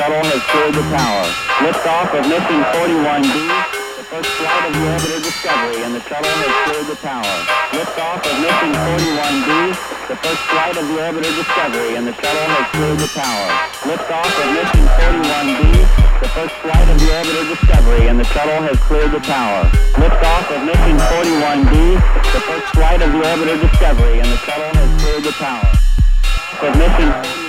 shuttle has cleared the tower. Liftoff of mission 41D. The first flight of the orbiter Discovery and the shuttle has cleared the tower. Liftoff of mission 41D. The first flight of the orbiter Discovery and the shuttle has cleared the tower. Liftoff of mission 41D. The first flight of the orbiter Discovery and the shuttle has cleared the tower. Liftoff of mission 41D. The first flight of the orbiter Discovery and the shuttle has cleared the tower. Of mission